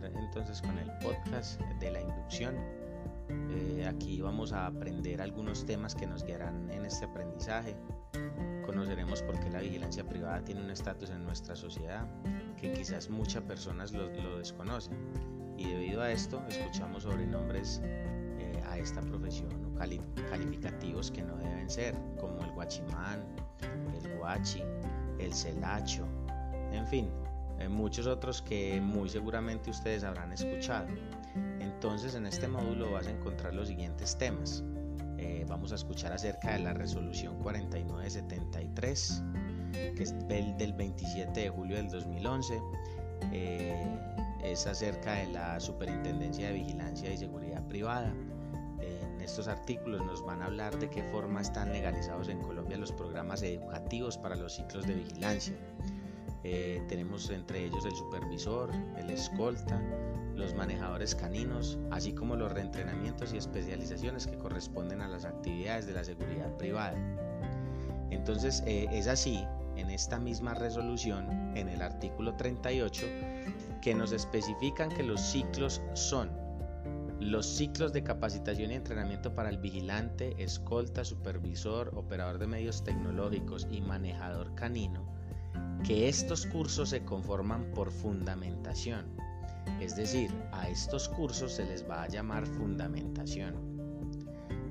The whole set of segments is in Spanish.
continuar entonces con el podcast de la inducción. Eh, aquí vamos a aprender algunos temas que nos guiarán en este aprendizaje. Conoceremos por qué la vigilancia privada tiene un estatus en nuestra sociedad que quizás muchas personas lo, desconocen. Y debido a esto escuchamos sobrenombres eh, a esta profesión o calificativos que no deben ser, como el guachimán, el guachi, el celacho, en fin, muchos otros que muy seguramente ustedes habrán escuchado. Entonces en este módulo vas a encontrar los siguientes temas. Eh, vamos a escuchar acerca de la resolución 4973, que es del 27 de julio del 2011. Eh, es acerca de la Superintendencia de Vigilancia y Seguridad Privada. En estos artículos nos van a hablar de qué forma están legalizados en Colombia los programas educativos para los ciclos de vigilancia. Eh, tenemos entre ellos el supervisor, el escolta, los manejadores caninos, así como los reentrenamientos y especializaciones que corresponden a las actividades de la seguridad privada. Entonces eh, es así, en esta misma resolución, en el artículo 38, que nos especifican que los ciclos son los ciclos de capacitación y entrenamiento para el vigilante, escolta, supervisor, operador de medios tecnológicos y manejador canino, que estos cursos se conforman por fundamentación. Es decir, a estos cursos se les va a llamar fundamentación.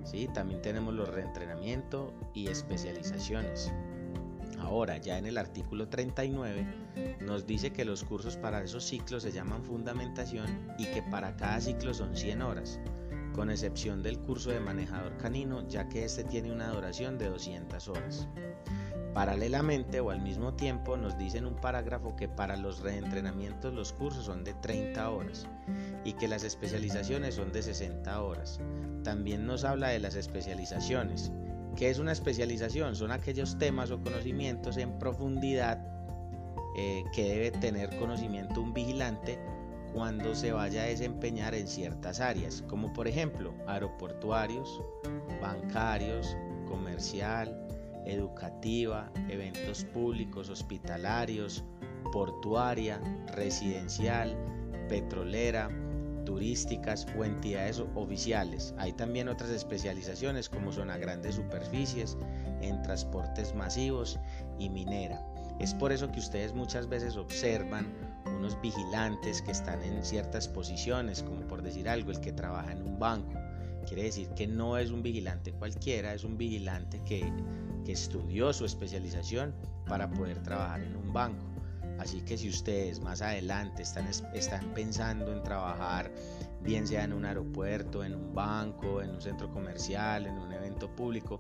¿Sí? También tenemos los reentrenamiento y especializaciones. Ahora, ya en el artículo 39 nos dice que los cursos para esos ciclos se llaman fundamentación y que para cada ciclo son 100 horas, con excepción del curso de manejador canino, ya que este tiene una duración de 200 horas. Paralelamente o al mismo tiempo nos dicen un parágrafo que para los reentrenamientos los cursos son de 30 horas y que las especializaciones son de 60 horas. También nos habla de las especializaciones. ¿Qué es una especialización? Son aquellos temas o conocimientos en profundidad eh, que debe tener conocimiento un vigilante cuando se vaya a desempeñar en ciertas áreas, como por ejemplo aeroportuarios, bancarios, comercial, educativa, eventos públicos, hospitalarios, portuaria, residencial, petrolera, turísticas o entidades oficiales. Hay también otras especializaciones como son a grandes superficies, en transportes masivos y minera. Es por eso que ustedes muchas veces observan unos vigilantes que están en ciertas posiciones, como por decir algo, el que trabaja en un banco. Quiere decir que no es un vigilante cualquiera, es un vigilante que que estudió su especialización para poder trabajar en un banco. Así que si ustedes más adelante están, pensando en trabajar, bien sea en un aeropuerto, en un banco, en un centro comercial, en un evento público,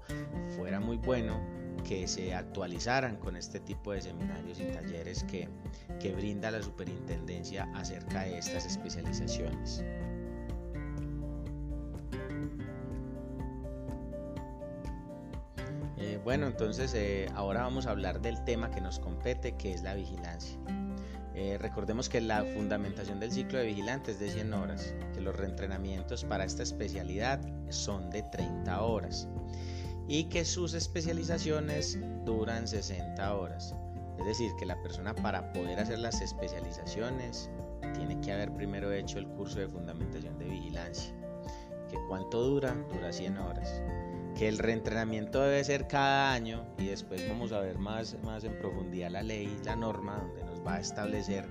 fuera muy bueno que se actualizaran con este tipo de seminarios y talleres que brinda la superintendencia acerca de estas especializaciones. Bueno, entonces eh, ahora vamos a hablar del tema que nos compete, que es la vigilancia. Eh, recordemos que la fundamentación del ciclo de vigilante es de 100 horas, que los reentrenamientos para esta especialidad son de 30 horas y que sus especializaciones duran 60 horas. Es decir, que la persona para poder hacer las especializaciones tiene que haber primero hecho el curso de fundamentación de vigilancia. ¿Que ¿Cuánto dura? Dura 100 horas que el reentrenamiento debe ser cada año y después vamos a ver más, más en profundidad la ley, la norma, donde nos va a establecer,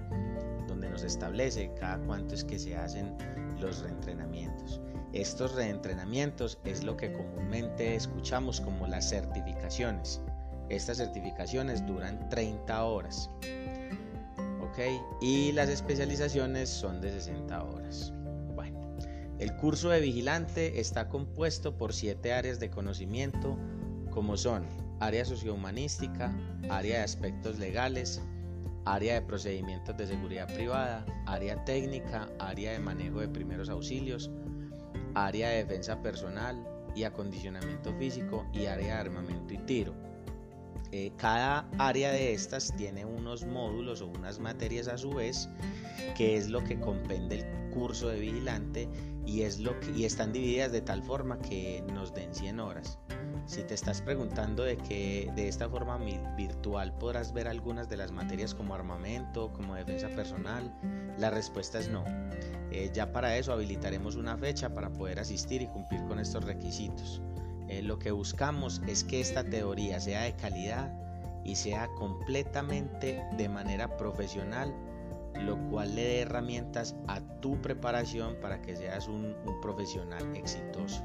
donde nos establece cada cuánto es que se hacen los reentrenamientos. Estos reentrenamientos es lo que comúnmente escuchamos como las certificaciones. Estas certificaciones duran 30 horas. ¿Ok? Y las especializaciones son de 60 horas. El curso de vigilante está compuesto por siete áreas de conocimiento, como son área sociohumanística, área de aspectos legales, área de procedimientos de seguridad privada, área técnica, área de manejo de primeros auxilios, área de defensa personal y acondicionamiento físico y área de armamento y tiro. Eh, cada área de estas tiene unos módulos o unas materias a su vez, que es lo que compende el curso de vigilante y, es lo que, y están divididas de tal forma que nos den 100 horas. Si te estás preguntando de que de esta forma virtual podrás ver algunas de las materias como armamento, como defensa personal, la respuesta es no. Eh, ya para eso habilitaremos una fecha para poder asistir y cumplir con estos requisitos. Eh, lo que buscamos es que esta teoría sea de calidad y sea completamente de manera profesional, lo cual le dé herramientas a tu preparación para que seas un profesional exitoso.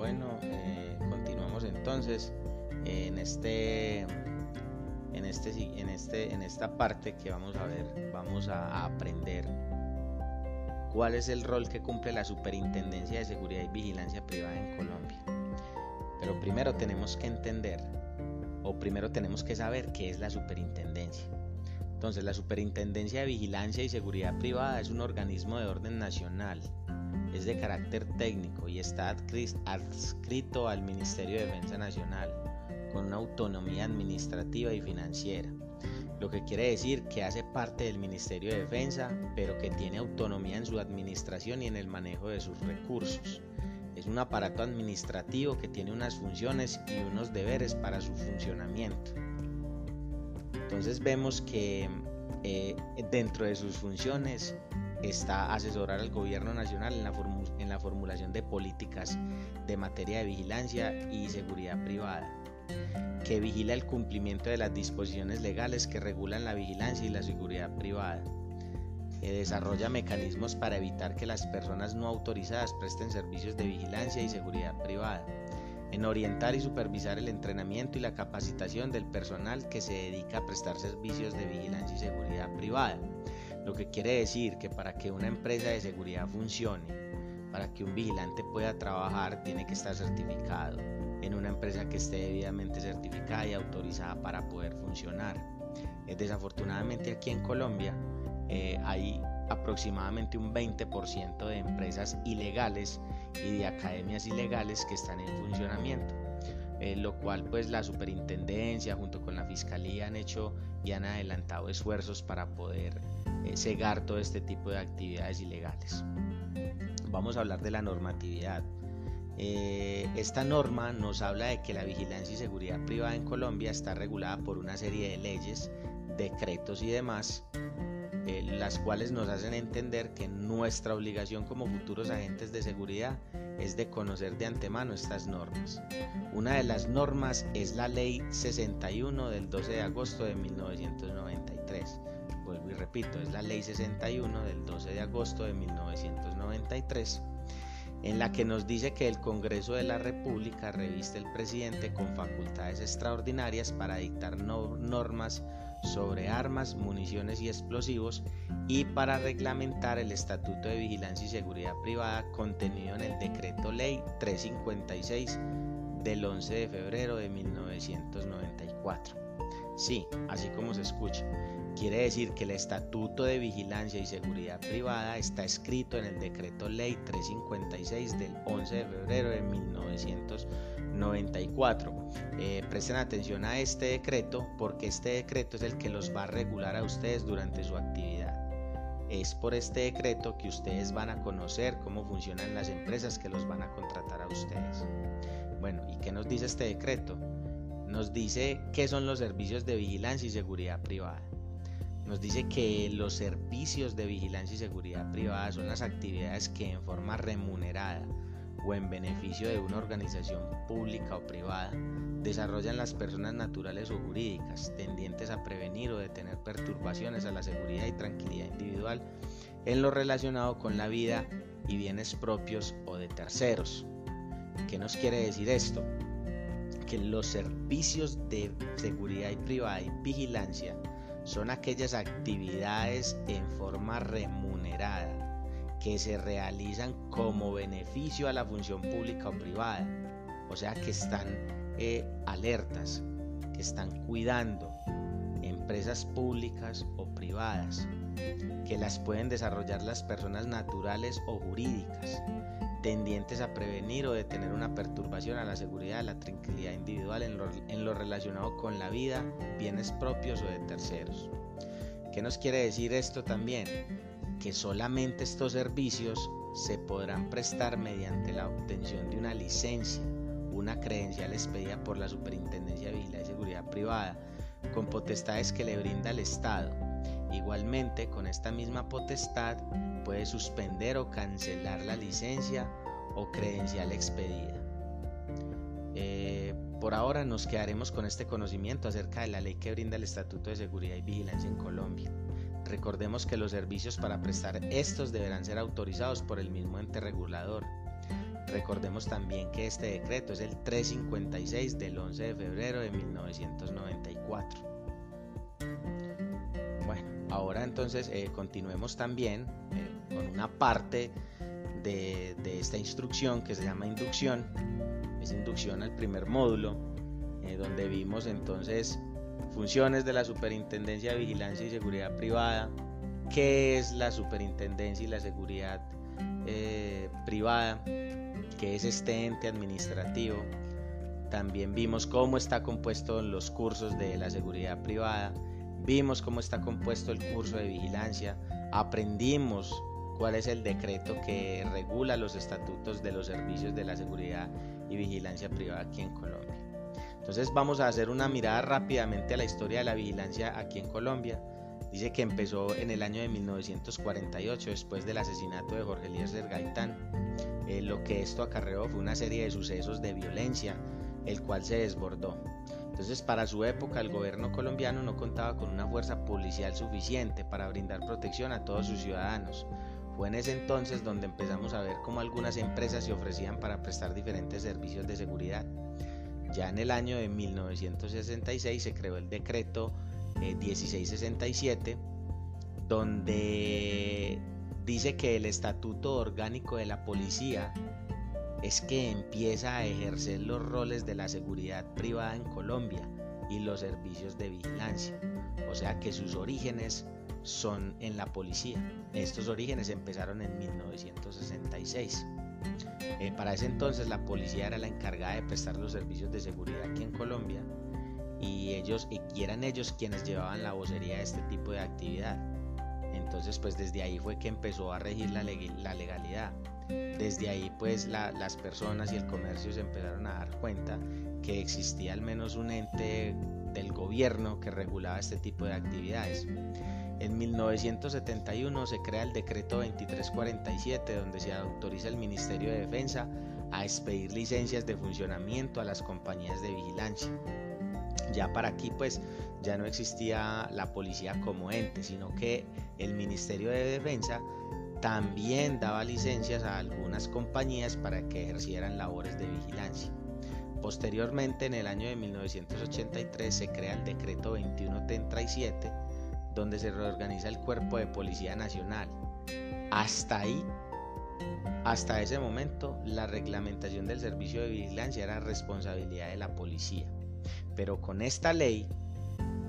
Bueno, eh, continuamos entonces en este, en este, en este, en esta parte que vamos a ver, vamos a, aprender cuál es el rol que cumple la Superintendencia de Seguridad y Vigilancia Privada en Colombia. Pero primero tenemos que entender, o primero tenemos que saber qué es la superintendencia. Entonces, la Superintendencia de Vigilancia y Seguridad Privada es un organismo de orden nacional es de carácter técnico y está adscrito al Ministerio de Defensa Nacional, con una autonomía administrativa y financiera, lo que quiere decir que hace parte del Ministerio de Defensa, pero que tiene autonomía en su administración y en el manejo de sus recursos. Es un aparato administrativo que tiene unas funciones y unos deberes para su funcionamiento. Entonces vemos que eh, dentro de sus funciones está asesorar al gobierno nacional en la, en la formulación de políticas de materia de vigilancia y seguridad privada, que vigila el cumplimiento de las disposiciones legales que regulan la vigilancia y la seguridad privada, desarrolla mecanismos para evitar que las personas no autorizadas presten servicios de vigilancia y seguridad privada, en orientar y supervisar el entrenamiento y la capacitación del personal que se dedica a prestar servicios de vigilancia y seguridad privada, lo que quiere decir que para que una empresa de seguridad funcione, para que un vigilante pueda trabajar, tiene que estar certificado en una empresa que esté debidamente certificada y autorizada para poder funcionar. Desafortunadamente aquí en Colombia eh, hay aproximadamente un 20% de empresas ilegales y de academias ilegales que están en funcionamiento. Eh, lo cual pues la superintendencia junto con la fiscalía han hecho y han adelantado esfuerzos para poder eh, cegar todo este tipo de actividades ilegales. Vamos a hablar de la normatividad. Eh, esta norma nos habla de que la vigilancia y seguridad privada en Colombia está regulada por una serie de leyes, decretos y demás, eh, las cuales nos hacen entender que nuestra obligación como futuros agentes de seguridad es de conocer de antemano estas normas. Una de las normas es la Ley 61 del 12 de agosto de 1993 vuelvo y repito, es la Ley 61 del 12 de agosto de 1993, en la que nos dice que el Congreso de la República reviste el presidente con facultades extraordinarias para dictar normas sobre armas, municiones y explosivos y para reglamentar el Estatuto de Vigilancia y Seguridad Privada contenido en el Decreto Ley 356 del 11 de febrero de 1994. Sí, así como se escucha. Quiere decir que el Estatuto de Vigilancia y Seguridad Privada está escrito en el Decreto Ley 356 del 11 de febrero de 1994. Eh, presten atención a este decreto porque este decreto es el que los va a regular a ustedes durante su actividad. Es por este decreto que ustedes van a conocer cómo funcionan las empresas que los van a contratar a ustedes. Bueno, ¿y qué nos dice este decreto? Nos dice qué son los servicios de vigilancia y seguridad privada nos dice que los servicios de vigilancia y seguridad privada son las actividades que en forma remunerada o en beneficio de una organización pública o privada desarrollan las personas naturales o jurídicas tendientes a prevenir o detener perturbaciones a la seguridad y tranquilidad individual en lo relacionado con la vida y bienes propios o de terceros. ¿Qué nos quiere decir esto? Que los servicios de seguridad y privada y vigilancia son aquellas actividades en forma remunerada que se realizan como beneficio a la función pública o privada. O sea, que están eh, alertas, que están cuidando empresas públicas o privadas, que las pueden desarrollar las personas naturales o jurídicas, tendientes a prevenir o detener una perturbación a la seguridad, la tranquilidad individual en lo, en lo relacionado con la vida, bienes propios o de terceros. ¿Qué nos quiere decir esto también? Que solamente estos servicios se podrán prestar mediante la obtención de una licencia, una credencial expedida por la Superintendencia de Vigilancia y Seguridad Privada, con potestades que le brinda el Estado. Igualmente, con esta misma potestad puede suspender o cancelar la licencia o credencial expedida. Eh, por ahora nos quedaremos con este conocimiento acerca de la ley que brinda el Estatuto de Seguridad y Vigilancia en Colombia. Recordemos que los servicios para prestar estos deberán ser autorizados por el mismo ente regulador. Recordemos también que este decreto es el 356 del 11 de febrero de 1994. Bueno, ahora entonces eh, continuemos también eh, con una parte de, esta instrucción que se llama inducción. Es inducción al primer módulo, eh, donde vimos entonces funciones de la Superintendencia de Vigilancia y Seguridad Privada, qué es la Superintendencia y la Seguridad eh, Privada, qué es este ente administrativo. También vimos cómo está compuesto los cursos de la seguridad privada, vimos cómo está compuesto el curso de vigilancia, aprendimos cuál es el decreto que regula los estatutos de los servicios de la seguridad y vigilancia privada aquí en Colombia. Entonces vamos a hacer una mirada rápidamente a la historia de la vigilancia aquí en Colombia. Dice que empezó en el año de 1948 después del asesinato de Jorge Eliezer Gaitán. Eh, lo que esto acarreó fue una serie de sucesos de violencia, el cual se desbordó. Entonces para su época el gobierno colombiano no contaba con una fuerza policial suficiente para brindar protección a todos sus ciudadanos. Fue en ese entonces donde empezamos a ver cómo algunas empresas se ofrecían para prestar diferentes servicios de seguridad. Ya en el año de 1966 se creó el decreto 1667, eh, donde dice que el estatuto orgánico de la policía es que empieza a ejercer los roles de la seguridad privada en Colombia y los servicios de vigilancia. O sea que sus orígenes son en la policía. Estos orígenes empezaron en 1966. Eh, para ese entonces la policía era la encargada de prestar los servicios de seguridad aquí en Colombia y ellos y eran ellos quienes llevaban la vocería de este tipo de actividad. Entonces pues desde ahí fue que empezó a regir la, legalidad. Desde ahí pues las personas y el comercio se empezaron a dar cuenta que existía al menos un ente del gobierno que regulaba este tipo de actividades. En 1971 se crea el decreto 2347 donde se autoriza el Ministerio de Defensa a expedir licencias de funcionamiento a las compañías de vigilancia. Ya para aquí pues ya no existía la policía como ente, sino que el Ministerio de Defensa también daba licencias a algunas compañías para que ejercieran labores de vigilancia. Posteriormente, en el año de 1983, se crea el decreto 2137 donde se reorganiza el cuerpo de Policía Nacional. Hasta ahí, hasta ese momento, la reglamentación del servicio de vigilancia era responsabilidad de la policía. Pero con esta ley,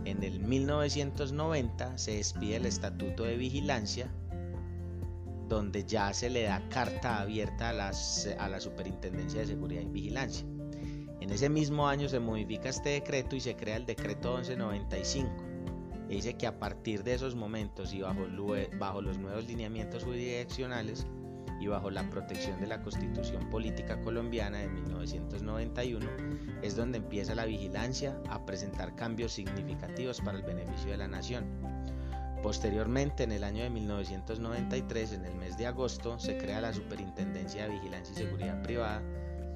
en el 1990 se despide el Estatuto de Vigilancia, donde ya se le da carta abierta a, a la Superintendencia de Seguridad y Vigilancia. En ese mismo año se modifica este decreto y se crea el decreto 1195 dice que a partir de esos momentos y bajo, bajo los nuevos lineamientos jurisdiccionales y bajo la protección de la Constitución Política Colombiana de 1991 es donde empieza la vigilancia a presentar cambios significativos para el beneficio de la nación. Posteriormente, en el año de 1993, en el mes de agosto, se crea la Superintendencia de Vigilancia y Seguridad Privada,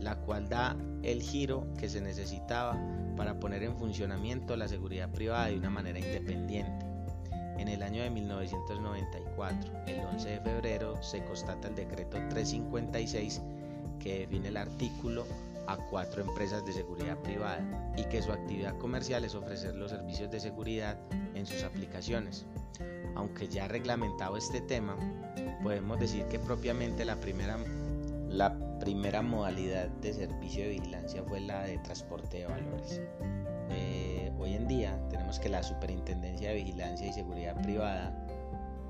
la cual da el giro que se necesitaba para poner en funcionamiento la seguridad privada de una manera independiente. En el año de 1994, el 11 de febrero, se constata el decreto 356 que define el artículo a cuatro empresas de seguridad privada y que su actividad comercial es ofrecer los servicios de seguridad en sus aplicaciones. Aunque ya reglamentado este tema, podemos decir que propiamente la primera, la primera modalidad de servicio de vigilancia fue la de transporte de valores. Eh, hoy en día tenemos que la Superintendencia de Vigilancia y Seguridad Privada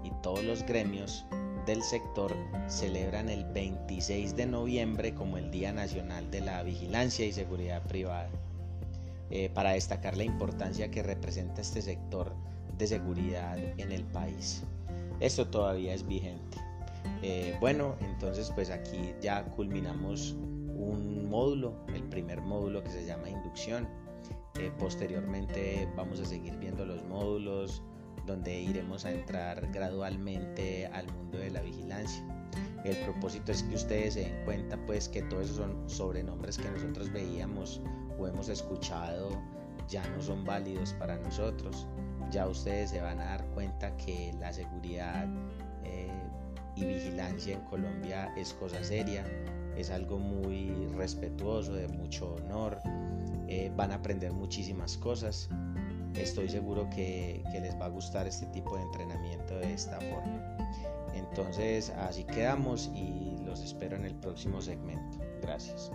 y todos los gremios del sector celebran el 26 de noviembre como el Día Nacional de la Vigilancia y Seguridad Privada, eh, para destacar la importancia que representa este sector de seguridad en el país. esto todavía es vigente. Eh, bueno, entonces pues aquí ya culminamos un módulo, el primer módulo que se llama inducción. Eh, posteriormente vamos a seguir viendo los módulos donde iremos a entrar gradualmente al mundo de la vigilancia. El propósito es que ustedes se den cuenta pues que todos esos son sobrenombres que nosotros veíamos o hemos escuchado ya no son válidos para nosotros. Ya ustedes se van a dar cuenta que la seguridad y vigilancia en Colombia es cosa seria, es algo muy respetuoso, de mucho honor. Eh, van a aprender muchísimas cosas. Estoy seguro que, que les va a gustar este tipo de entrenamiento de esta forma. Entonces así quedamos y los espero en el próximo segmento. Gracias.